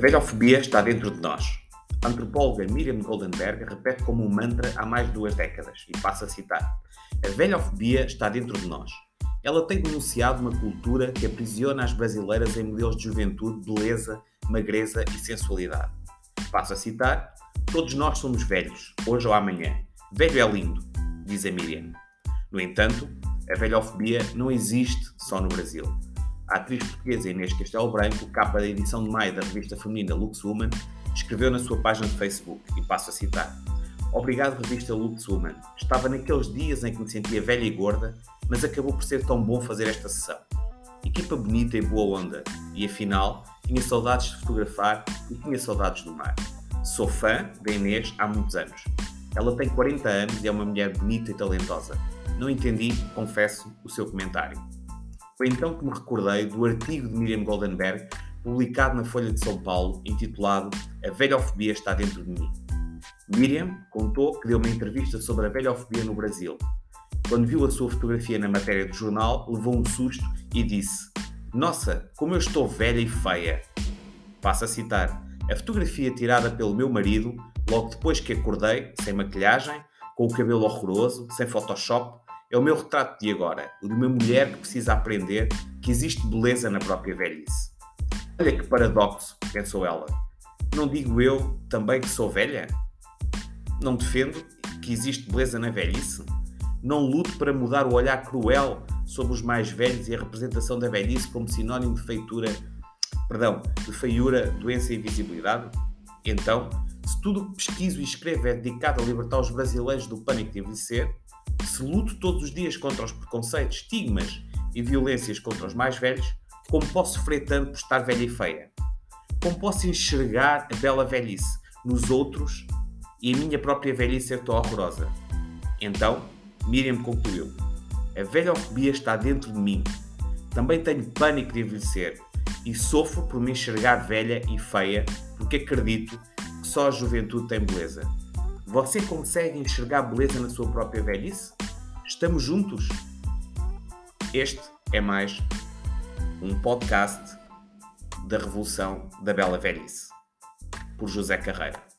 velhofobia está dentro de nós. A antropóloga Miriam Goldenberg repete como um mantra há mais de duas décadas, e passa a citar: A velhofobia está dentro de nós. Ela tem denunciado uma cultura que aprisiona as brasileiras em modelos de juventude, beleza, magreza e sensualidade. Passo a citar: Todos nós somos velhos, hoje ou amanhã. Velho é lindo, diz a Miriam. No entanto, a velhofobia não existe só no Brasil. A atriz portuguesa Inês Castelo Branco, capa da edição de maio da revista feminina Lux Woman, escreveu na sua página de Facebook, e passo a citar: Obrigado, revista Lux Woman. Estava naqueles dias em que me sentia velha e gorda, mas acabou por ser tão bom fazer esta sessão. Equipa bonita e boa onda, e afinal, tinha saudades de fotografar e tinha saudades do mar. Sou fã da Inês há muitos anos. Ela tem 40 anos e é uma mulher bonita e talentosa. Não entendi, confesso, o seu comentário. Foi então que me recordei do artigo de Miriam Goldenberg, publicado na Folha de São Paulo, intitulado A Velhofobia está dentro de mim. Miriam contou que deu uma entrevista sobre a velhofobia no Brasil. Quando viu a sua fotografia na matéria do jornal, levou um susto e disse: Nossa, como eu estou velha e feia! Passo a citar: A fotografia tirada pelo meu marido, logo depois que acordei, sem maquilhagem, com o cabelo horroroso, sem Photoshop, é o meu retrato de agora, o de uma mulher que precisa aprender que existe beleza na própria velhice. Olha que paradoxo, pensou ela. Não digo eu também que sou velha? Não defendo que existe beleza na velhice? Não luto para mudar o olhar cruel sobre os mais velhos e a representação da velhice como sinónimo de feitura, perdão, de feiura, doença e invisibilidade? Então, se tudo o que pesquiso e escrevo é dedicado a libertar os brasileiros do pânico de envelhecer, se luto todos os dias contra os preconceitos, estigmas e violências contra os mais velhos, como posso sofrer tanto por estar velha e feia? Como posso enxergar a bela velhice nos outros e a minha própria velhice ser tão horrorosa? Então, Miriam concluiu: A velhofobia está dentro de mim. Também tenho pânico de envelhecer e sofro por me enxergar velha e feia porque acredito que só a juventude tem beleza. Você consegue enxergar beleza na sua própria velhice? Estamos juntos? Este é mais um podcast da Revolução da Bela Velhice, por José Carreira.